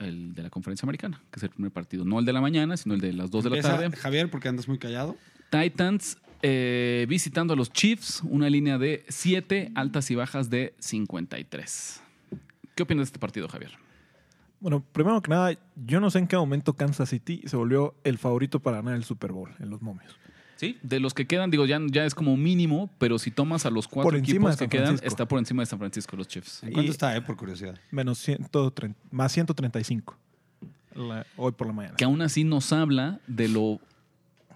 [SPEAKER 3] el de la conferencia americana, que es el primer partido, no el de la mañana, sino el de las 2 de la tarde.
[SPEAKER 4] Javier, porque andas muy callado.
[SPEAKER 3] Titans eh, visitando a los Chiefs, una línea de 7 altas y bajas de 53. ¿Qué opinas de este partido, Javier?
[SPEAKER 5] Bueno, primero que nada, yo no sé en qué momento Kansas City se volvió el favorito para ganar el Super Bowl en los momios.
[SPEAKER 3] Sí, de los que quedan, digo, ya, ya es como mínimo, pero si tomas a los cuatro equipos que
[SPEAKER 5] San
[SPEAKER 3] quedan,
[SPEAKER 5] Francisco.
[SPEAKER 3] está por encima de San Francisco los Chiefs.
[SPEAKER 4] ¿En cuánto
[SPEAKER 5] Y-
[SPEAKER 4] está, eh, por curiosidad?
[SPEAKER 5] Menos 130, más 135 la- hoy por la mañana.
[SPEAKER 3] Que aún así nos habla de lo.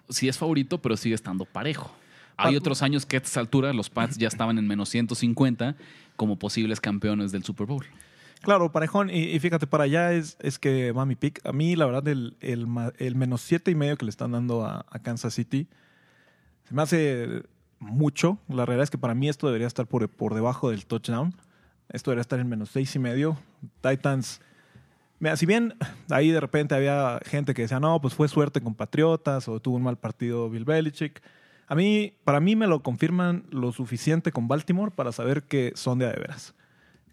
[SPEAKER 3] Sí es favorito, pero sigue estando parejo. Hay
[SPEAKER 5] Pa-
[SPEAKER 3] otros años que a estas alturas los Pats ya estaban en menos 150 como posibles campeones del Super Bowl.
[SPEAKER 5] Claro, parejón. Y, y fíjate, para allá es, es que va mi pick. A mí, la verdad, el, el, menos siete y medio que le están dando a, a Kansas City se me hace mucho. La realidad es que para mí esto debería estar por, por debajo del touchdown. Esto debería estar en menos seis y medio. Titans. Si bien ahí de repente había gente que decía, no, pues fue suerte con Patriotas o tuvo un mal partido Bill Belichick. A mí, para mí me lo confirman lo suficiente con Baltimore para saber que son de a de veras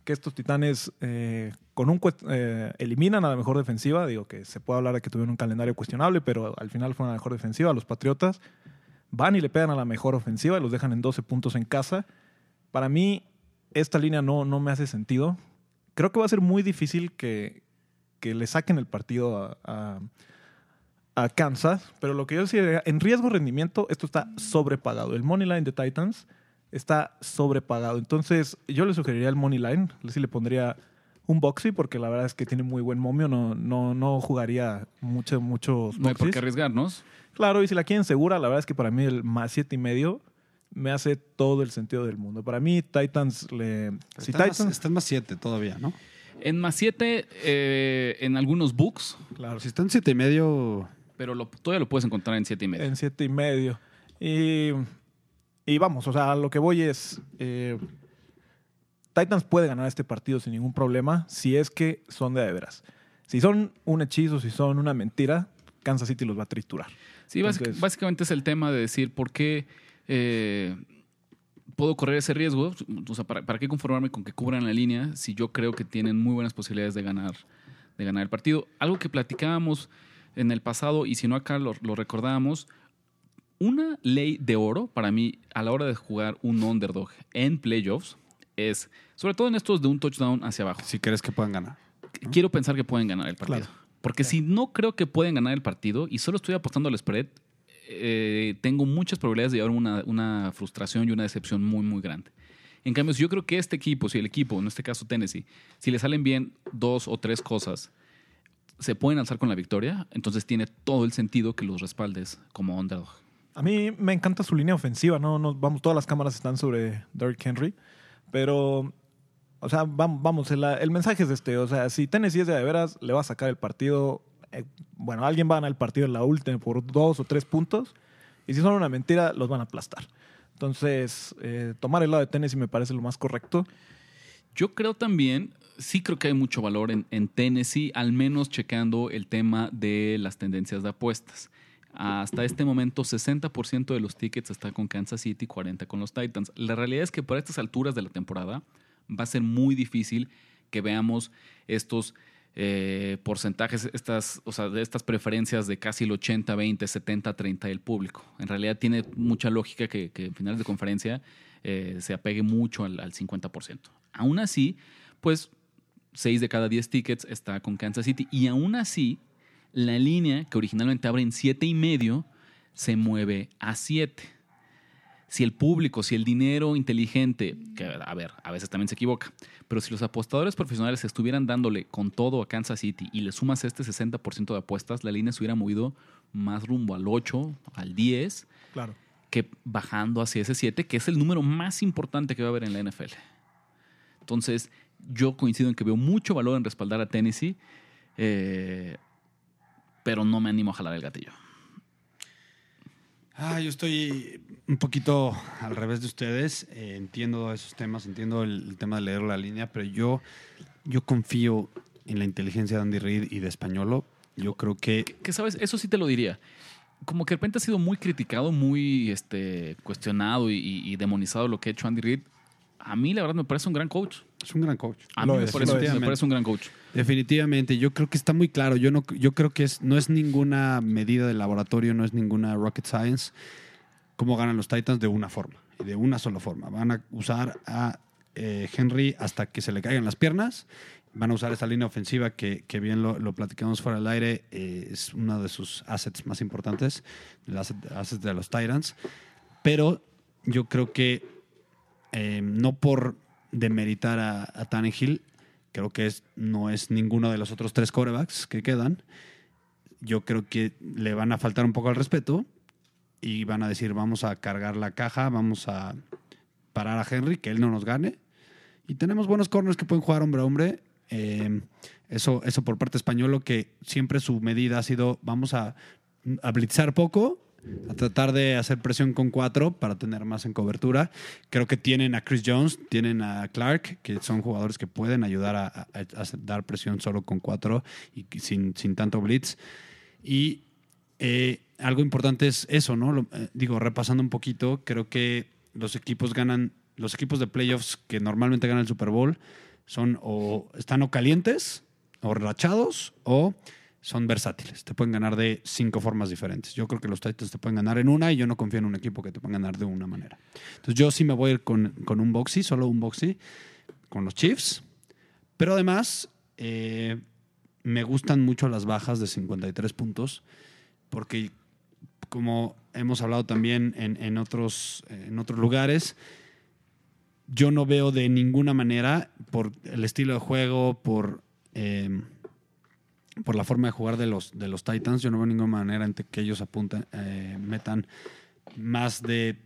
[SPEAKER 5] que estos titanes eh, con un eh, eliminan a la mejor defensiva. Digo que se puede hablar de que tuvieron un calendario cuestionable, pero al final fueron la mejor defensiva. Los Patriotas van y le pegan a la mejor ofensiva y los dejan en 12 puntos en casa. Para mí, esta línea no, no me hace sentido. Creo que va a ser muy difícil que, que le saquen el partido a, a- Kansas, pero lo que yo decía, en riesgo de rendimiento, esto está sobrepagado. El money line de Titans está sobrepagado. Entonces, yo le sugeriría el money line. Sí le pondría un boxy porque la verdad es que tiene muy buen momio. No, no, no jugaría mucho, muchos
[SPEAKER 3] No hay por qué arriesgarnos.
[SPEAKER 5] Claro, y si la quieren segura, la verdad es que para mí el más siete y medio me hace todo el sentido del mundo. Para mí, Titans le. Si
[SPEAKER 4] Están más,
[SPEAKER 5] Titans.
[SPEAKER 4] están más siete todavía, ¿no?
[SPEAKER 3] En más 7, en algunos books,
[SPEAKER 5] Claro,
[SPEAKER 4] Si están siete y medio...
[SPEAKER 3] pero lo- todavía lo puedes encontrar en 7 y medio.
[SPEAKER 5] en siete y medio. Y, y vamos, o sea, lo que voy es. eh, Titans puede ganar este partido sin ningún problema si es que son de de veras. Si son un hechizo, si son una mentira, Kansas City los va a triturar.
[SPEAKER 3] Sí,
[SPEAKER 5] Entonces-
[SPEAKER 3] básicamente es el tema de decir por qué eh, puedo correr ese riesgo. O sea, ¿para, para qué conformarme con que cubran la línea si yo creo que tienen muy buenas posibilidades de ganar, de ganar el partido? Algo que platicábamos en el pasado y si no acá lo, lo recordábamos. Una ley de oro para mí a la hora de jugar un underdog en playoffs es, sobre todo en estos de un touchdown hacia abajo,
[SPEAKER 4] Si crees que puedan ganar.
[SPEAKER 3] quiero pensar que pueden ganar el partido.
[SPEAKER 5] Claro.
[SPEAKER 3] Porque si no creo que pueden ganar el partido y solo estoy apostando al spread, eh, tengo muchas probabilidades de llevar una, una frustración y una decepción muy, muy grande. En cambio, si yo creo que este equipo, si el equipo, en este caso Tennessee, si le salen bien dos o tres cosas, se pueden alzar con la victoria, entonces tiene todo el sentido que los respaldes como underdog.
[SPEAKER 5] A mí me encanta su línea ofensiva, ¿no? no vamos, todas las cámaras están sobre Derrick Henry, pero, o sea, vam- vamos, el, mensaje es este, o sea, si Tennessee es de de veras, le va a sacar el partido, eh, bueno, alguien va a ganar el partido en la última por dos o tres puntos, y si son una mentira, los van a aplastar. Entonces, eh, tomar el lado de Tennessee me parece lo más correcto.
[SPEAKER 3] Yo creo también, sí creo que hay mucho valor en, en Tennessee, al menos checando el tema de las tendencias de apuestas. Hasta este momento, 60% de los tickets está con Kansas City, 40% con los Titans. La realidad es que para estas alturas de la temporada va a ser muy difícil que veamos estos eh, porcentajes, estas, o sea, de estas preferencias de casi el 80, 20, 70, 30 del público. En realidad tiene mucha lógica que, que en finales de conferencia eh, se apegue mucho al, al 50%. Aún así, pues 6 de cada 10 tickets está con Kansas City y aún así la línea que originalmente abre en 7 y medio se mueve a 7. Si el público, si el dinero inteligente, que a ver, a veces también se equivoca, pero si los apostadores profesionales estuvieran dándole con todo a Kansas City y le sumas este 60% de apuestas, la línea se hubiera movido más rumbo al 8, al 10,
[SPEAKER 5] Claro.
[SPEAKER 3] que bajando hacia ese 7, que es el número más importante que va a haber en la NFL. Entonces, yo coincido en que veo mucho valor en respaldar a Tennessee, eh, pero no me animo a jalar el gatillo.
[SPEAKER 4] Ah, yo estoy un poquito al revés de ustedes. Eh, entiendo esos temas, entiendo el, el tema de leer la línea, pero yo, yo confío en la inteligencia de Andy Reid y de Españolo. Yo creo que
[SPEAKER 3] Que sabes, eso sí te lo diría. como que de repente ha sido muy criticado, muy este, cuestionado y, y- y demonizado lo que ha hecho Andy Reid. A mí, la verdad, me parece un gran coach.
[SPEAKER 4] Es un gran coach.
[SPEAKER 3] A
[SPEAKER 5] Lo
[SPEAKER 3] mí me,
[SPEAKER 5] es,
[SPEAKER 3] parece,
[SPEAKER 5] lo es.
[SPEAKER 3] me parece un gran coach.
[SPEAKER 4] Definitivamente, yo creo que está muy claro. Yo no, yo creo que es, no es ninguna medida de laboratorio, no es ninguna rocket science. Cómo ganan los Titans de una forma de una sola forma. Van a usar a eh, Henry hasta que se le caigan las piernas. Van a usar esa línea ofensiva que, que bien lo, platicamos fuera del aire. eh, es uno de sus assets más importantes, el asset, de los Titans. Pero yo creo que eh, no por demeritar a, a Tannehill, creo que es, no es ninguno de los otros tres corebacks que quedan. Yo creo que le van a faltar un poco al respeto y van a decir, vamos a cargar la caja, vamos a parar a Henry, que él no nos gane. Y tenemos buenos corners que pueden jugar hombre a hombre. Eh, eso, eso por parte española, que siempre su medida ha sido, vamos a, a blitzar poco, a tratar de hacer presión con cuatro para tener más en cobertura. Creo que tienen a Chris Jones, tienen a Clark, que son jugadores que pueden ayudar a, dar presión solo con cuatro y sin, sin tanto blitz. Y eh, algo importante es eso, ¿no? Lo- eh, digo, repasando un poquito, creo que los equipos ganan, los equipos de playoffs que normalmente ganan el Super Bowl son o están o calientes, o rachados, o son versátiles. Te pueden ganar de cinco formas diferentes. Yo creo que los Titans te pueden ganar en una y yo no confío en un equipo que te pueda ganar de una manera. Entonces yo sí me voy a ir con, con un boxy, solo un boxy, con los Chiefs. Pero además, eh, me gustan mucho las bajas de 53 puntos, porque como hemos hablado también en, en otros, en otros lugares, yo no veo de ninguna manera, por el estilo de juego, por, eh, por la forma de jugar de los, de los Titans, yo no veo ninguna manera en que ellos apuntan, eh, metan más de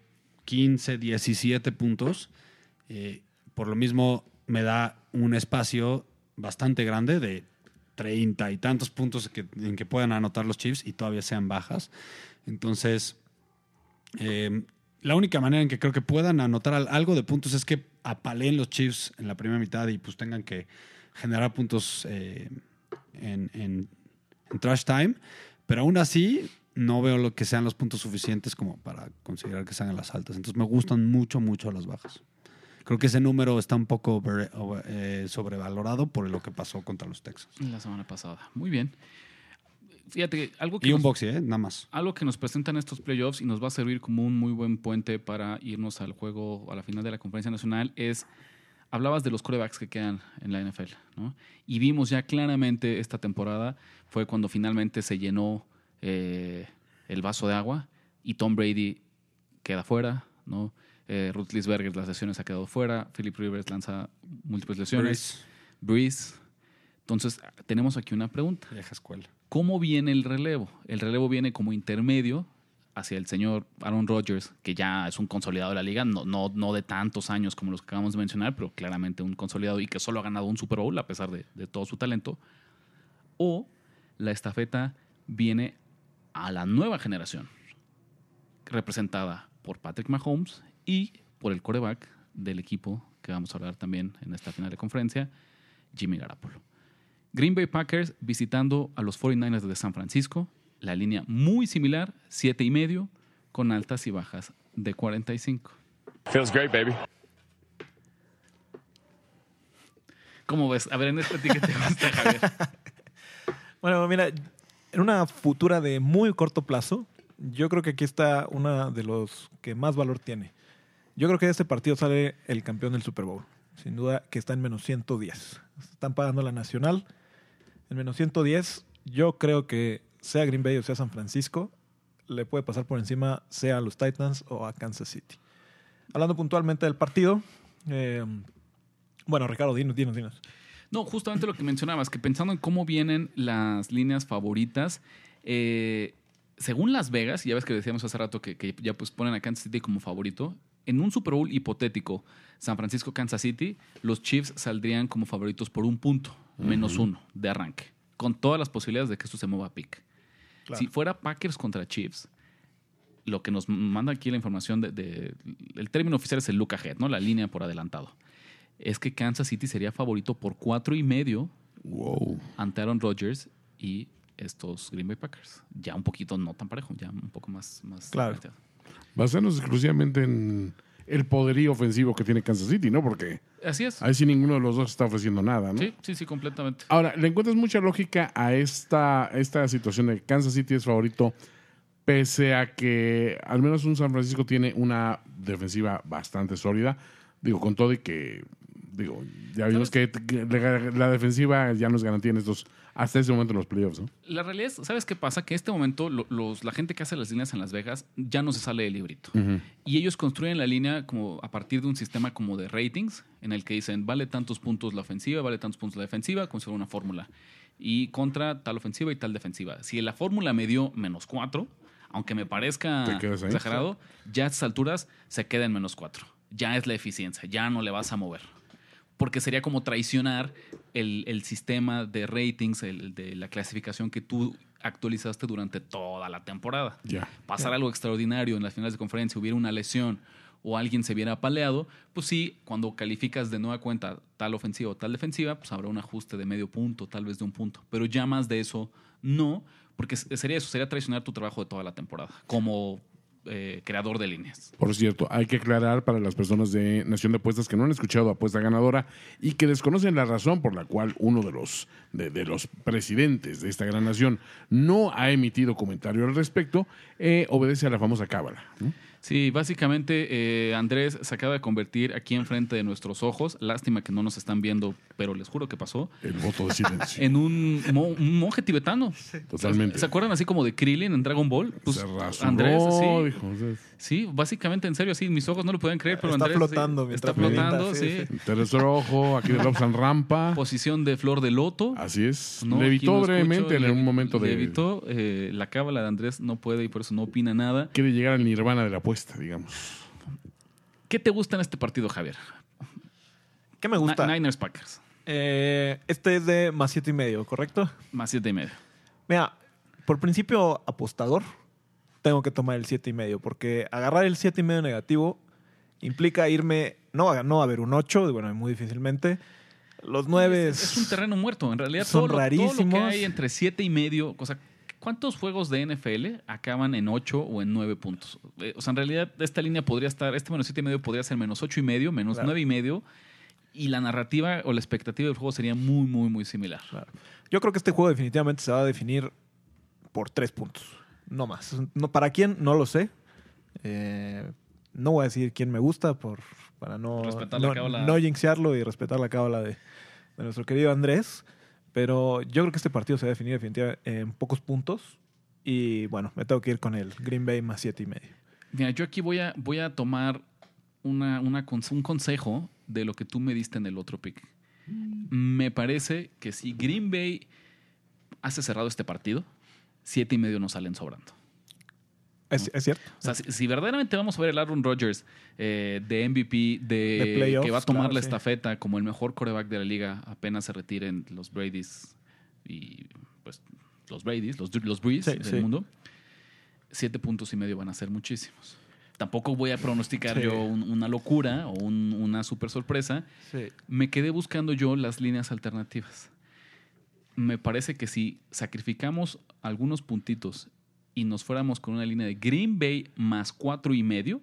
[SPEAKER 4] 15, 17 puntos. Eh, por lo mismo, me da un espacio bastante grande de 30 y tantos puntos que- en que puedan anotar los Chiefs y todavía sean bajas. Entonces, eh, la única manera en que creo que puedan anotar al- algo de puntos es que apaleen los Chiefs en la primera mitad y pues tengan que generar puntos eh, en, en- en trash time. Pero aún así, no veo lo que sean los puntos suficientes como para considerar que sean las altas. Entonces me gustan mucho, mucho las bajas. Creo que ese número está un poco over- over- eh, sobrevalorado por lo que pasó contra los Texans.
[SPEAKER 3] La semana pasada. Muy bien. Fíjate, algo que
[SPEAKER 4] Y un
[SPEAKER 3] nos-
[SPEAKER 4] ¿eh? Nada más.
[SPEAKER 3] algo que nos presentan estos playoffs y nos va a servir como un muy buen puente para irnos al juego, a la final de la conferencia nacional, es, hablabas de los corebacks que quedan en la NFL, ¿no? Y vimos ya claramente esta temporada, fue cuando finalmente se llenó eh, el vaso de agua y Tom Brady queda fuera, ¿no? Eh, Ruth Lisberger las lesiones ha quedado fuera, Philip Rivers lanza múltiples lesiones, Breeze. Entonces, tenemos aquí una pregunta.
[SPEAKER 4] Vieja escuela.
[SPEAKER 3] ¿Cómo viene el relevo? El relevo viene como intermedio hacia el señor Aaron Rodgers, que ya es un consolidado de la liga, no, no, no de tantos años como los que acabamos de mencionar, pero claramente un consolidado y que solo ha ganado un Super Bowl a pesar de, de todo su talento. O la estafeta viene a la nueva generación, representada por Patrick Mahomes y por el coreback del equipo que vamos a hablar también en esta final de conferencia, Jimmy Garoppolo. Green Bay Packers visitando a los 49ers de San Francisco. La línea muy similar, siete y medio, con altas y bajas de 45.
[SPEAKER 7] Feels great, baby.
[SPEAKER 3] ¿Cómo ves? A ver, en este ticket te gusta, Javier.
[SPEAKER 5] Bueno, mira, en una futura de muy corto plazo, yo creo que aquí está una de los que más valor tiene. Yo creo que de este partido sale el campeón del Super Bowl. Sin duda que está en menos 110. Están pagando la nacional en menos 110. Yo creo que sea Green Bay o sea San Francisco, le puede pasar por encima sea a los Titans o a Kansas City. Hablando puntualmente del partido, eh, bueno, Ricardo, dinos, dinos, dinos.
[SPEAKER 3] No, justamente lo que mencionabas, que pensando en cómo vienen las líneas favoritas, eh, según Las Vegas, ya ves que decíamos hace rato que, que ya pues ponen a Kansas City como favorito, en un Super Bowl hipotético, San Francisco-Kansas City, los Chiefs saldrían como favoritos por un punto, menos uno de arranque, con todas las posibilidades de que esto se mueva a pick.
[SPEAKER 5] Claro.
[SPEAKER 3] Si fuera Packers contra Chiefs, lo que nos manda aquí la información de, de- el término oficial es el look ahead, ¿no? La línea por adelantado. Es que Kansas City sería favorito por cuatro y medio
[SPEAKER 6] Wow.
[SPEAKER 3] ante Aaron Rodgers y estos Green Bay Packers. Ya un poquito no tan parejo, ya un poco más. más
[SPEAKER 5] Claro.
[SPEAKER 6] Basarnos exclusivamente en el poderío ofensivo que tiene Kansas City, ¿no? Porque
[SPEAKER 3] Así es.
[SPEAKER 6] ahí sí ninguno de los dos está ofreciendo nada, ¿no?
[SPEAKER 3] Sí, sí, sí, completamente.
[SPEAKER 6] Ahora, ¿le encuentras mucha lógica a esta, esta situación de que Kansas City es favorito, pese a que al menos un San Francisco tiene una defensiva bastante sólida? Digo, con todo y que, digo, ya vimos que, que la, defensiva ya no es garantía en estos, hasta ese momento en los playoffs, ¿no?
[SPEAKER 3] La realidad es, ¿sabes qué pasa? Que en este momento lo- los, la gente que hace las líneas en Las Vegas ya no se sale del librito. Y ellos construyen la línea como a partir de un sistema como de ratings, en el que dicen, vale tantos puntos la ofensiva, vale tantos puntos la defensiva, como si fuera una fórmula. Y contra tal ofensiva y tal defensiva. Si la fórmula me dio menos cuatro, aunque me parezca exagerado, ya a estas alturas se queda en menos cuatro. Ya es la eficiencia, ya no le vas a mover porque sería como traicionar el, el sistema de ratings, el, de la clasificación que tú actualizaste durante toda la temporada. Pasar algo extraordinario en las finales de conferencia, hubiera una lesión o alguien se viera apaleado, pues sí, cuando calificas de nueva cuenta tal ofensiva o tal defensiva, pues habrá un ajuste de medio punto, tal vez de un punto. Pero ya más de eso, no, porque sería eso, sería traicionar tu trabajo de toda la temporada como eh, creador de líneas.
[SPEAKER 6] Por cierto, hay que aclarar para las personas de Nación de Apuestas que no han escuchado Apuesta Ganadora y que desconocen la razón por la cual uno de los, de, de los presidentes de esta gran nación no ha emitido comentario al respecto, eh, obedece a la famosa cábala. ¿no?
[SPEAKER 3] Sí, básicamente eh, Andrés se acaba de convertir aquí enfrente de nuestros ojos. Lástima que no nos están viendo, pero les juro que pasó.
[SPEAKER 6] El voto de silencio.
[SPEAKER 3] En un, mo- un monje tibetano.
[SPEAKER 6] Totalmente.
[SPEAKER 3] ¿Se acuerdan así como de Krillin en Dragon Ball? Pues,
[SPEAKER 6] Se rasuró,
[SPEAKER 3] Andrés, sí.
[SPEAKER 6] dijo, o sea,
[SPEAKER 3] Sí, básicamente en serio, sí, mis ojos no lo pueden creer, pero
[SPEAKER 5] Está
[SPEAKER 3] Andrés sí,
[SPEAKER 5] flotando
[SPEAKER 3] está flotando,
[SPEAKER 5] sí,
[SPEAKER 3] sí.
[SPEAKER 5] sí.
[SPEAKER 6] Tercer ojo, aquí de Lobsan Rampa.
[SPEAKER 3] Posición de flor de loto.
[SPEAKER 6] Así es.
[SPEAKER 3] No,
[SPEAKER 6] Le
[SPEAKER 3] aquí
[SPEAKER 6] evitó
[SPEAKER 3] no
[SPEAKER 6] brevemente
[SPEAKER 3] escucho,
[SPEAKER 6] en un momento
[SPEAKER 3] le
[SPEAKER 6] de.
[SPEAKER 3] evitó, eh, la cábala de Andrés no puede y por eso no opina nada.
[SPEAKER 6] Quiere llegar al nirvana de la apuesta, digamos.
[SPEAKER 3] ¿Qué te gusta en este partido, Javier?
[SPEAKER 5] ¿Qué me gusta?
[SPEAKER 3] Ni- Niners Packers.
[SPEAKER 5] Eh, este es de más siete y medio, ¿correcto?
[SPEAKER 3] Más siete y medio.
[SPEAKER 5] Mira, por principio apostador, tengo que tomar el siete y medio, porque agarrar el siete y medio negativo implica irme, no, no a ver un 8, bueno, muy difícilmente. Los 9
[SPEAKER 3] Es, es un terreno muerto. En realidad,
[SPEAKER 5] son
[SPEAKER 3] todo, lo- todo lo que
[SPEAKER 5] rarísimos.
[SPEAKER 3] hay entre 7 y medio. O sea, ¿cuántos juegos de NFL acaban en 8 o en 9 puntos? Eh, o sea, en realidad, esta línea podría estar, este menos 7 y medio podría ser menos 8 y medio, menos
[SPEAKER 5] Claro.
[SPEAKER 3] 9 y medio. Y la narrativa o la expectativa del juego sería muy, muy, muy similar.
[SPEAKER 5] Claro. Yo creo que este juego definitivamente se va a definir por tres puntos, no más. No, ¿Para quién? No lo sé. Eh, no voy a decir quién me gusta por, para no,
[SPEAKER 3] Respetar la
[SPEAKER 5] no, no jinxearlo y respetar la cábala de, de nuestro querido Andrés. Pero yo creo que este partido se va a definir definitivamente en pocos puntos. Y bueno, me tengo que ir con el Green Bay más siete y medio.
[SPEAKER 3] Mira, yo aquí voy a, voy a tomar una, un consejo de lo que tú me diste en el otro pick. Me parece que si Green Bay hace cerrado este partido, siete y medio nos salen sobrando.
[SPEAKER 5] ¿Es, es cierto?
[SPEAKER 3] O sea, si, si verdaderamente vamos a ver el Aaron Rodgers eh, de MVP, de,
[SPEAKER 5] De playoffs,
[SPEAKER 3] que va a tomar
[SPEAKER 5] claro,
[SPEAKER 3] la
[SPEAKER 5] sí.
[SPEAKER 3] estafeta como el mejor coreback de la liga, apenas se retiren los Brady's y pues los Brady's, los, los
[SPEAKER 5] Sí,
[SPEAKER 3] del
[SPEAKER 5] sí.
[SPEAKER 3] mundo, siete puntos y medio van a ser muchísimos. Tampoco voy a pronosticar
[SPEAKER 5] Sí.
[SPEAKER 3] yo un- una locura o un- una super sorpresa.
[SPEAKER 5] Sí.
[SPEAKER 3] Me quedé buscando yo las líneas alternativas. Me parece que si sacrificamos algunos puntitos y nos fuéramos con una línea de Green Bay más cuatro y medio,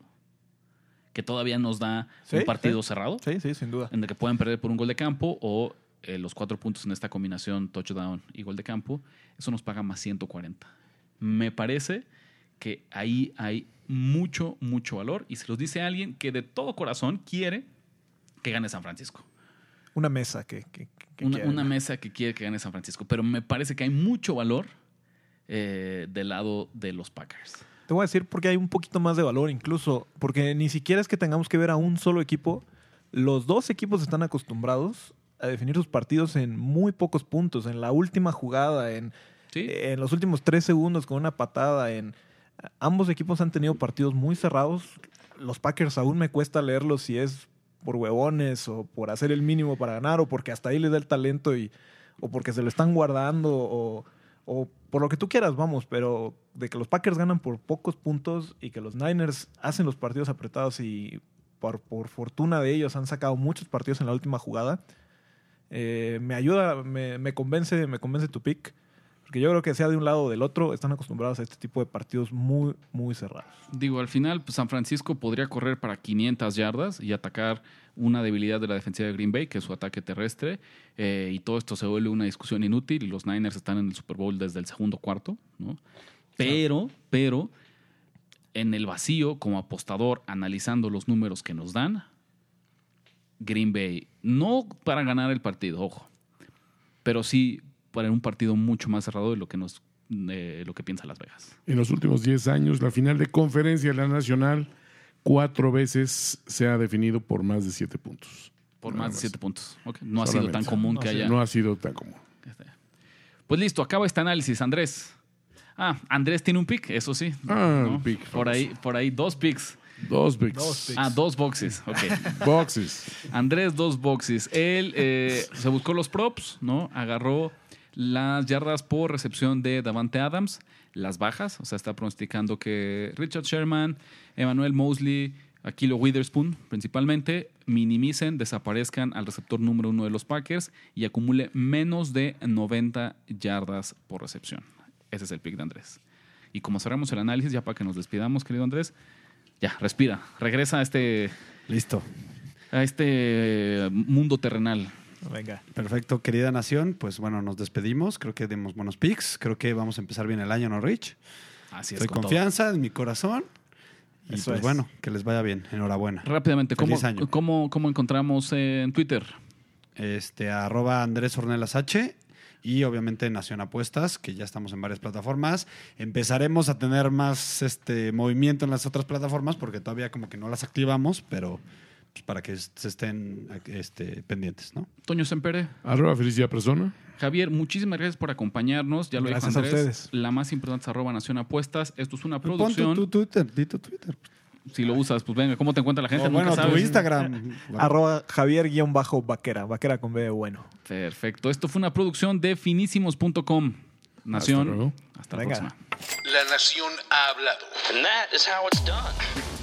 [SPEAKER 3] que todavía nos da
[SPEAKER 5] Sí,
[SPEAKER 3] un partido cerrado,
[SPEAKER 5] Sí, sí, sin duda.
[SPEAKER 3] en el que pueden perder por un gol de campo o eh, los cuatro puntos en esta combinación touchdown y gol de campo, eso nos paga más 140. Me parece que ahí hay mucho, mucho valor y se los dice alguien que de todo corazón quiere que gane San Francisco.
[SPEAKER 5] Una mesa que, que, que
[SPEAKER 3] Una, mesa que quiere que gane San Francisco, pero me parece que hay mucho valor eh, del lado de los Packers.
[SPEAKER 5] Te voy a decir porque hay un poquito más de valor incluso, porque ni siquiera es que tengamos que ver a un solo equipo. Los dos equipos están acostumbrados a definir sus partidos en muy pocos puntos, en la última jugada, en,
[SPEAKER 3] Sí.
[SPEAKER 5] en los últimos tres segundos con una patada. En, ambos equipos han tenido partidos muy cerrados. Los Packers aún me cuesta leerlos si es por huevones o por hacer el mínimo para ganar o porque hasta ahí les da el talento y, o porque se lo están guardando o, por lo que tú quieras, vamos, pero de que los Packers ganan por pocos puntos y que los Niners hacen los partidos apretados y por, por fortuna de ellos han sacado muchos partidos en la última jugada, eh, me ayuda, me, me convence, me convence tu pick. Porque yo creo que sea de un lado o del otro, están acostumbrados a este tipo de partidos muy, muy cerrados.
[SPEAKER 3] Digo, al final, pues, San Francisco podría correr para 500 yardas y atacar una debilidad de la defensiva de Green Bay, que es su ataque terrestre, eh, y todo esto se vuelve una discusión inútil y los Niners están en el Super Bowl desde el segundo cuarto, ¿no? Pero, pero, en el vacío, como apostador, analizando los números que nos dan, Green Bay, no para ganar el partido, ojo, pero sí para un partido mucho más cerrado de lo que nos de lo que piensa Las Vegas.
[SPEAKER 6] En los últimos 10 años, la final de conferencia de la Nacional cuatro veces se ha definido por más de 7 puntos.
[SPEAKER 3] Por más de siete puntos. Ok, No ha sido tan común
[SPEAKER 5] No
[SPEAKER 3] que
[SPEAKER 5] ha
[SPEAKER 3] haya.
[SPEAKER 6] No ha sido tan común.
[SPEAKER 3] Pues listo, acaba este análisis, Andrés. Ah, Andrés tiene un pick, eso sí.
[SPEAKER 6] Ah,
[SPEAKER 3] ¿no?
[SPEAKER 6] un pick,
[SPEAKER 3] Por ahí, por ahí, dos picks.
[SPEAKER 6] Dos bigs.
[SPEAKER 5] Dos picks.
[SPEAKER 3] Ah, dos boxes. Ok.
[SPEAKER 6] Boxes.
[SPEAKER 3] Andrés, dos boxes. Él eh, se buscó los props, ¿no? Agarró las yardas por recepción de Davante Adams, las bajas, o sea, está pronosticando que Richard Sherman, Emmanuel Mosley, Aquilo Witherspoon principalmente, minimicen, desaparezcan al receptor número uno de los Packers y acumule menos de 90 yardas por recepción. Ese es el pick de Andrés. Y como cerramos el análisis, ya para que nos despidamos, querido Andrés, ya, respira, regresa a este,
[SPEAKER 4] Listo.
[SPEAKER 3] a este mundo terrenal.
[SPEAKER 5] Venga.
[SPEAKER 4] Perfecto, querida nación. Pues bueno, nos despedimos. Creo que dimos buenos picks. Creo que vamos a empezar bien el año, ¿no, Rich?
[SPEAKER 3] Así es.
[SPEAKER 4] Estoy
[SPEAKER 3] con todo.
[SPEAKER 4] confianza en mi corazón. Y
[SPEAKER 5] Eso
[SPEAKER 4] pues
[SPEAKER 5] es.
[SPEAKER 4] bueno, que les vaya bien. Enhorabuena.
[SPEAKER 3] Rápidamente, ¿cómo,
[SPEAKER 4] año.
[SPEAKER 3] cómo, cómo encontramos en Twitter?
[SPEAKER 4] Este, arroba Andrés Ornelas H. Y obviamente Nación Apuestas, que ya estamos en varias plataformas. Empezaremos a tener más este movimiento en las otras plataformas, porque todavía como que no las activamos, pero pues, para que se estén este, pendientes, ¿no?
[SPEAKER 3] Toño Sempere.
[SPEAKER 6] Arroba felicidad persona.
[SPEAKER 3] Javier, muchísimas gracias por acompañarnos. Ya lo
[SPEAKER 5] Gracias
[SPEAKER 3] dijo
[SPEAKER 5] a
[SPEAKER 3] Andrés.
[SPEAKER 5] ustedes.
[SPEAKER 3] La más importante es arroba Nación Apuestas. Esto es una
[SPEAKER 4] Pon tu,
[SPEAKER 3] producción.
[SPEAKER 4] tu Twitter, di tu Twitter.
[SPEAKER 3] Si lo usas, pues venga, ¿cómo te encuentra la gente?
[SPEAKER 4] O
[SPEAKER 3] Nunca
[SPEAKER 4] bueno, tu
[SPEAKER 3] sabes.
[SPEAKER 4] Instagram.
[SPEAKER 5] Arroba Javier-Vaquera. Vaquera con B de bueno.
[SPEAKER 3] Perfecto. Esto fue una producción de finísimos.com. Nación.
[SPEAKER 6] Hasta luego.
[SPEAKER 3] Hasta la
[SPEAKER 5] Venga.
[SPEAKER 3] próxima.
[SPEAKER 1] La nación ha hablado.
[SPEAKER 7] And that is how it's done.